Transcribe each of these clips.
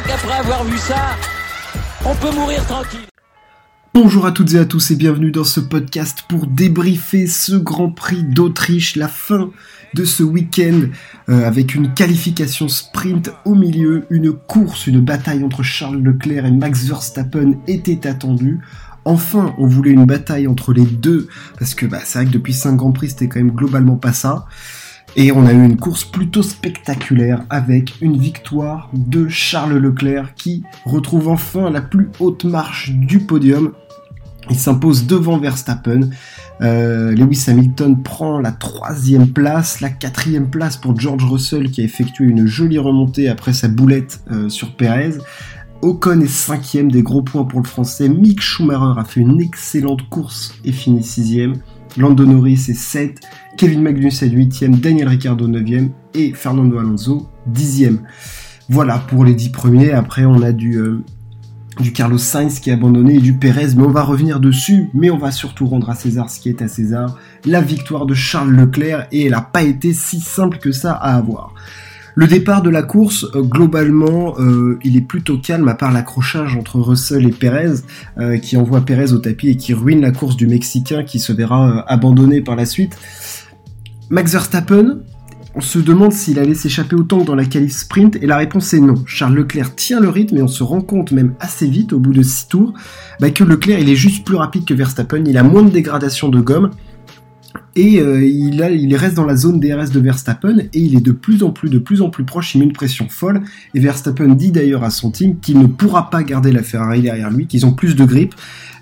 crois qu'après avoir vu ça, on peut mourir tranquille. Bonjour à toutes et à tous et bienvenue dans ce podcast pour débriefer ce Grand Prix d'Autriche, la fin de ce week-end euh, avec une qualification sprint au milieu, une course, une bataille entre Charles Leclerc et Max Verstappen était attendue. Enfin, on voulait une bataille entre les deux parce que bah, c'est vrai que depuis 5 Grands Prix c'était quand même globalement pas ça. Et on a eu une course plutôt spectaculaire avec une victoire de Charles Leclerc qui retrouve enfin la plus haute marche du podium. Il s'impose devant Verstappen. Euh, Lewis Hamilton prend la troisième place, la quatrième place pour George Russell qui a effectué une jolie remontée après sa boulette euh, sur Perez. Ocon est cinquième, des gros points pour le français. Mick Schumacher a fait une excellente course et finit sixième. Lando Norris est 7, Kevin Magnussen 8e, Daniel Ricciardo 9e et Fernando Alonso 10e. Voilà pour les 10 premiers. Après, on a du, euh, du Carlos Sainz qui est abandonné et du Perez, mais on va revenir dessus. Mais on va surtout rendre à César ce qui est à César. La victoire de Charles Leclerc et elle n'a pas été si simple que ça à avoir. Le départ de la course, euh, globalement, euh, il est plutôt calme à part l'accrochage entre Russell et Perez, euh, qui envoie Perez au tapis et qui ruine la course du Mexicain qui se verra abandonné par la suite. Max Verstappen, on se demande s'il allait s'échapper autant dans la qualif sprint, et la réponse est non. Charles Leclerc tient le rythme et on se rend compte même assez vite, au bout de 6 tours, bah, que Leclerc il est juste plus rapide que Verstappen, il a moins de dégradation de gomme, et euh, il, reste dans la zone DRS de Verstappen et il est de plus en plus, de plus en plus proche. Il met une pression folle. Et Verstappen dit d'ailleurs à son team qu'il ne pourra pas garder la Ferrari derrière lui, qu'ils ont plus de grippe.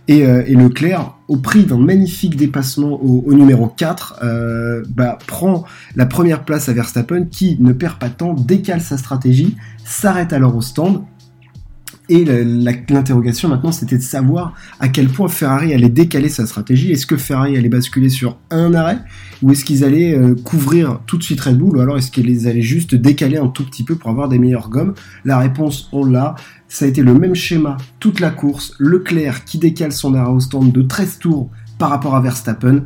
Et, euh, Leclerc, au prix d'un magnifique dépassement au, numéro 4, euh, bah, prend la première place à Verstappen qui ne perd pas de temps, décale sa stratégie, s'arrête alors au stand et l'interrogation maintenant, c'était de savoir à quel point Ferrari allait décaler sa stratégie. Est-ce que Ferrari allait basculer sur un arrêt ou est-ce qu'ils allaient euh, couvrir tout de suite Red Bull ou alors est-ce qu'ils allaient juste décaler un tout petit peu pour avoir des meilleures gommes? La réponse, on l'a. Ça a été le même schéma toute la course. Leclerc qui décale son arrêt au stand de 13 tours par rapport à Verstappen.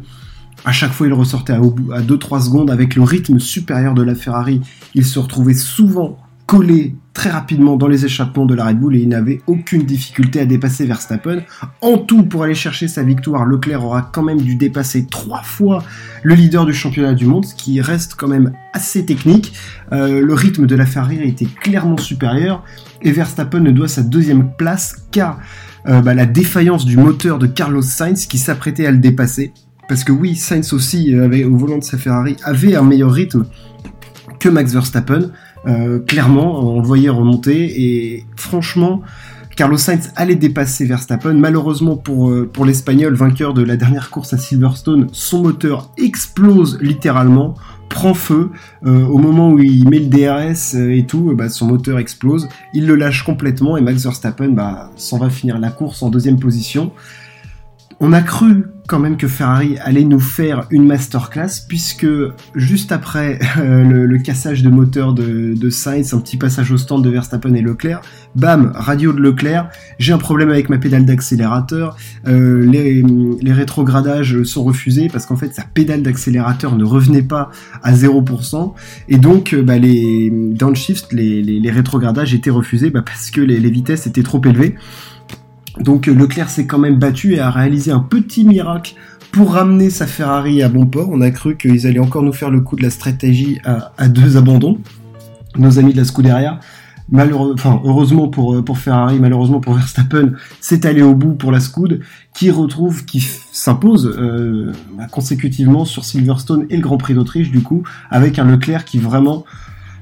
À chaque fois, il ressortait à 2-3 secondes avec le rythme supérieur de la Ferrari. Il se retrouvait souvent collé très rapidement dans les échappements de la Red Bull et il n'avait aucune difficulté à dépasser Verstappen. En tout, pour aller chercher sa victoire, Leclerc aura quand même dû dépasser trois fois le leader du championnat du monde, ce qui reste quand même assez technique. Euh, le rythme de la Ferrari était clairement supérieur et Verstappen ne doit sa deuxième place qu'à euh, bah, la défaillance du moteur de Carlos Sainz qui s'apprêtait à le dépasser. Parce que oui, Sainz aussi, avait, au volant de sa Ferrari, avait un meilleur rythme que Max Verstappen. Euh, clairement, on le voyait remonter et franchement, Carlos Sainz allait dépasser Verstappen. Malheureusement pour, euh, pour l'Espagnol, vainqueur de la dernière course à Silverstone, son moteur explose littéralement, prend feu. Euh, au moment où il met le DRS et tout, bah, son moteur explose. Il le lâche complètement et Max Verstappen bah, s'en va finir la course en deuxième position. On a cru quand même que Ferrari allait nous faire une masterclass puisque juste après euh, le, cassage de moteur de, de, Sainz, un petit passage au stand de Verstappen et Leclerc, bam, radio de Leclerc, j'ai un problème avec ma pédale d'accélérateur, euh, les, les, rétrogradages sont refusés parce qu'en fait sa pédale d'accélérateur ne revenait pas à 0% et donc euh, bah, les downshift, les, les, rétrogradages étaient refusés bah, parce que les, les vitesses étaient trop élevées. Donc euh, Leclerc s'est quand même battu et a réalisé un petit miracle pour ramener sa Ferrari à bon port. On a cru qu'ils allaient encore nous faire le coup de la stratégie à, deux abandons. Nos amis de la Scuderia. Malheureux, enfin, heureusement pour, euh, pour Ferrari, malheureusement pour Verstappen, c'est allé au bout pour la Scud, qui retrouve, qui s'impose euh, consécutivement sur Silverstone et le Grand Prix d'Autriche, du coup, avec un Leclerc qui vraiment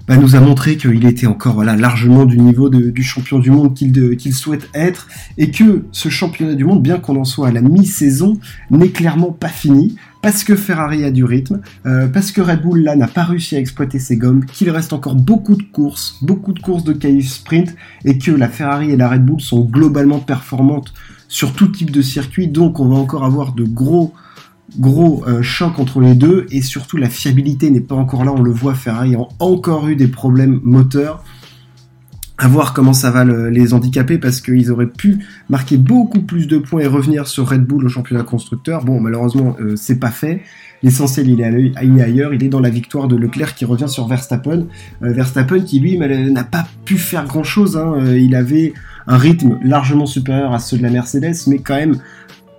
bah, nous a montré qu'il était encore voilà, largement du niveau du champion du monde qu'il souhaite être, et que ce championnat du monde, bien qu'on en soit à la mi-saison, n'est clairement pas fini, parce que Ferrari a du rythme, euh, parce que Red Bull là n'a pas réussi à exploiter ses gommes, qu'il reste encore beaucoup de courses, beaucoup de courses de qualif sprint, et que la Ferrari et la Red Bull sont globalement performantes sur tout type de circuit, donc on va encore avoir de gros gros euh, choc entre les deux et surtout la fiabilité n'est pas encore là. On le voit, Ferrari a encore eu des problèmes moteurs. à voir comment ça va les handicaper parce qu'ils auraient pu marquer beaucoup plus de points et revenir sur Red Bull au championnat constructeur. Bon, malheureusement, euh, c'est pas fait. L'essentiel, il est ailleurs. Il est dans la victoire de Leclerc qui revient sur Verstappen. Euh, Verstappen qui, lui, n'a pas pu faire grand-chose. Hein. Euh, il avait un rythme largement supérieur à ceux de la Mercedes, mais quand même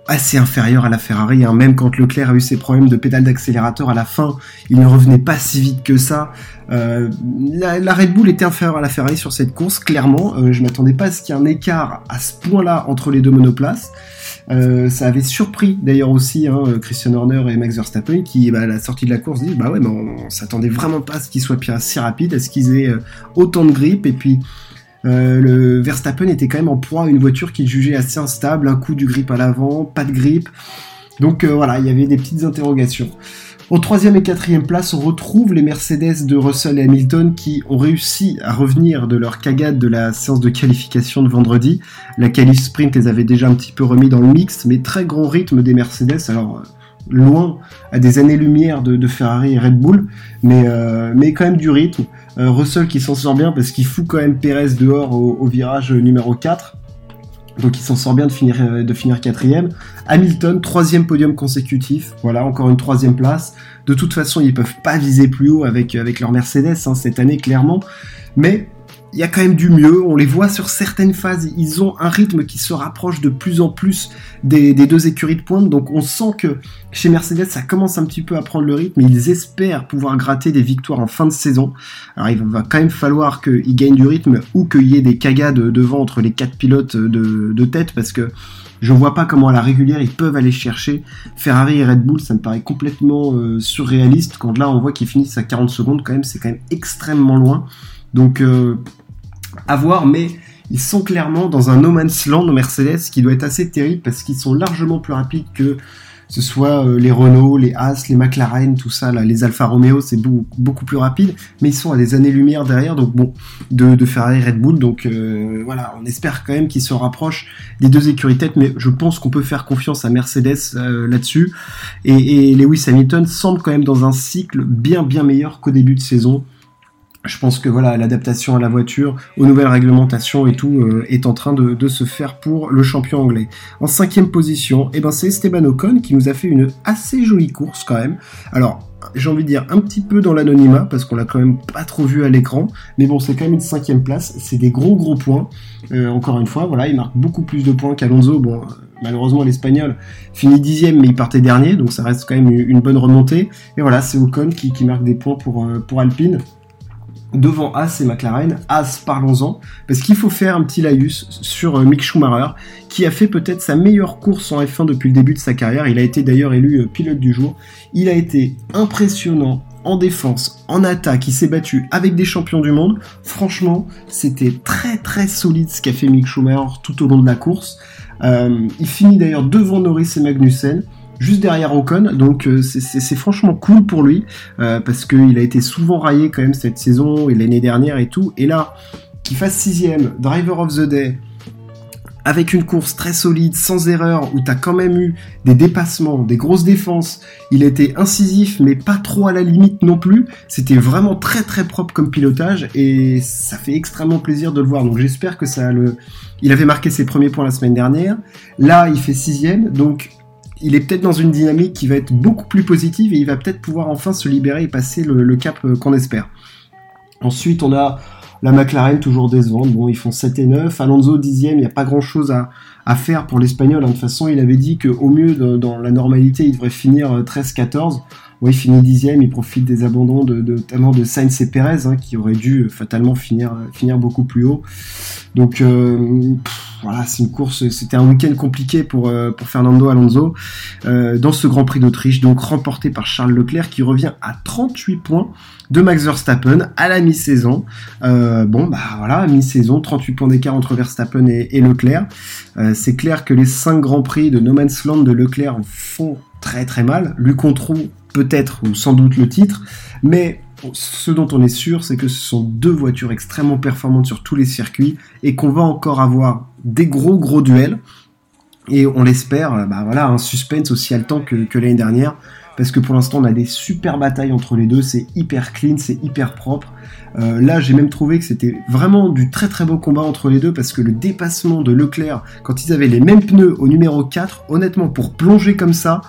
assez inférieur à la Ferrari. Hein. Même quand Leclerc a eu ses problèmes de pédale d'accélérateur à la fin, il ne revenait pas si vite que ça. Euh, la, Red Bull était inférieure à la Ferrari sur cette course, clairement. Euh, je m'attendais pas à ce qu'il y ait un écart à ce point-là entre les deux monoplaces. Euh, ça avait surpris d'ailleurs aussi hein, Christian Horner et Max Verstappen qui, bah, à la sortie de la course, disent bah ouais, mais on, s'attendait vraiment pas à ce qu'ils soient si rapides, à ce qu'ils aient autant de grippe et puis euh, le Verstappen était quand même en proie à une voiture qu'il jugeait assez instable, un coup du grip à l'avant, pas de grip. Donc euh, voilà, il y avait des petites interrogations. Au troisième et quatrième place, on retrouve les Mercedes de Russell et Hamilton qui ont réussi à revenir de leur cagade de la séance de qualification de vendredi. La qualif sprint les avait déjà un petit peu remis dans le mix, mais très grand rythme des Mercedes. Alors euh, loin à des années-lumière de, Ferrari et Red Bull, mais, mais quand même du rythme. Euh, Russell qui s'en sort bien parce qu'il fout quand même Perez dehors au, virage numéro 4. Donc il s'en sort bien de finir, euh, de finir quatrième. Hamilton, troisième podium consécutif. Voilà, encore une troisième place. De toute façon, ils peuvent pas viser plus haut avec, avec leur Mercedes hein, cette année, clairement. Mais il y a quand même du mieux. On les voit sur certaines phases. Ils ont un rythme qui se rapproche de plus en plus des, deux écuries de pointe. Donc on sent que chez Mercedes, ça commence un petit peu à prendre le rythme. Ils espèrent pouvoir gratter des victoires en fin de saison. Alors il va quand même falloir qu'ils gagnent du rythme ou qu'il y ait des cagades devant entre les quatre pilotes de, tête parce que je vois pas comment à la régulière ils peuvent aller chercher Ferrari et Red Bull. Ça me paraît complètement euh, surréaliste. Quand là on voit qu'ils finissent à 40 secondes, quand même, c'est quand même extrêmement loin. Donc euh, à voir, mais ils sont clairement dans un no man's land Mercedes qui doit être assez terrible parce qu'ils sont largement plus rapides que ce soit euh, les Renault, les Haas, les McLaren, tout ça, là, les Alfa Romeo, c'est beaucoup, plus rapide, mais ils sont à des années-lumière derrière, donc bon, de, Ferrari Red Bull, donc euh, voilà, on espère quand même qu'ils se rapprochent des deux écuries tête, mais je pense qu'on peut faire confiance à Mercedes euh, là-dessus, et, et Lewis Hamilton semble quand même dans un cycle bien bien meilleur qu'au début de saison, je pense que voilà l'adaptation à la voiture, aux nouvelles réglementations et tout euh, est en train de, se faire pour le champion anglais. En cinquième position, eh ben c'est Esteban Ocon qui nous a fait une assez jolie course quand même. Alors j'ai envie de dire un petit peu dans l'anonymat parce qu'on l'a quand même pas trop vu à l'écran, mais bon c'est quand même une cinquième place, c'est des gros gros points. Euh, encore une fois, voilà il marque beaucoup plus de points qu'Alonso. Bon malheureusement l'Espagnol finit dixième mais il partait dernier donc ça reste quand même une bonne remontée. Et voilà c'est Ocon qui, marque des points pour, euh, pour Alpine devant As et McLaren. As, parlons-en, parce qu'il faut faire un petit laïus sur euh, Mick Schumacher, qui a fait peut-être sa meilleure course en F1 depuis le début de sa carrière. Il a été d'ailleurs élu euh, pilote du jour. Il a été impressionnant en défense, en attaque, il s'est battu avec des champions du monde. Franchement, c'était très très solide ce qu'a fait Mick Schumacher tout au long de la course. Euh, il finit d'ailleurs devant Norris et Magnussen juste derrière Ocon. Donc euh, c'est franchement cool pour lui euh, parce qu'il a été souvent raillé quand même cette saison et l'année dernière et tout. Et là, qu'il fasse sixième, driver of the day, avec une course très solide, sans erreur, où tu as quand même eu des dépassements, des grosses défenses, il était incisif, mais pas trop à la limite non plus. C'était vraiment très très propre comme pilotage, et ça fait extrêmement plaisir de le voir. Donc j'espère que ça le... Il avait marqué ses premiers points la semaine dernière. Là, il fait sixième, donc il est peut-être dans une dynamique qui va être beaucoup plus positive et il va peut-être pouvoir enfin se libérer et passer le, cap euh, qu'on espère. Ensuite, on a la McLaren toujours décevante. Bon, ils font 7 et 9. Alonso 10 il n'y a pas grand-chose à, faire pour l'Espagnol. Hein. De toute façon, il avait dit qu'au mieux, dans la normalité, il devrait finir 13-14. Euh, oui, il finit dixième, il profite des abandons de, notamment de Sainz et Perez, hein, qui auraient dû euh, fatalement finir, beaucoup plus haut. Donc voilà, c'est une course, c'était un week-end compliqué pour, euh, Fernando Alonso dans ce Grand Prix d'Autriche, donc remporté par Charles Leclerc, qui revient à 38 points de Max Verstappen à la mi-saison. bon, bah voilà, mi-saison, 38 points d'écart entre Verstappen et, Leclerc. c'est clair que les 5 Grands Prix de No Man's Land de Leclerc font très très mal. Lui contre peut-être ou sans doute le titre, mais ce dont on est sûr, c'est que ce sont deux voitures extrêmement performantes sur tous les circuits et qu'on va encore avoir des gros gros duels. Et on l'espère, bah voilà, un suspense aussi haletant que, que l'année dernière. parce que pour l'instant on a des super batailles entre les deux, c'est hyper clean, c'est hyper propre. Euh, là j'ai même trouvé que c'était vraiment du très très beau combat entre les deux parce que le dépassement de Leclerc quand ils avaient les mêmes pneus au numéro 4, honnêtement pour plonger comme ça,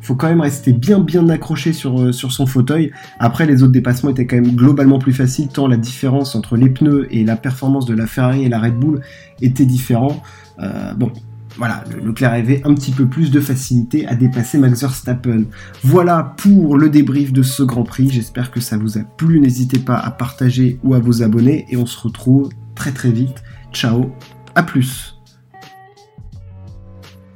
faut quand même rester bien bien accroché sur, euh, sur son fauteuil. Après, les autres dépassements étaient quand même globalement plus faciles, tant la différence entre les pneus et la performance de la Ferrari et la Red Bull était différent. Euh, bon, voilà, Leclerc avait un petit peu plus de facilité à dépasser Max Verstappen. Voilà pour le débrief de ce Grand Prix. J'espère que ça vous a plu. N'hésitez pas à partager ou à vous abonner et on se retrouve très très vite. Ciao, à plus.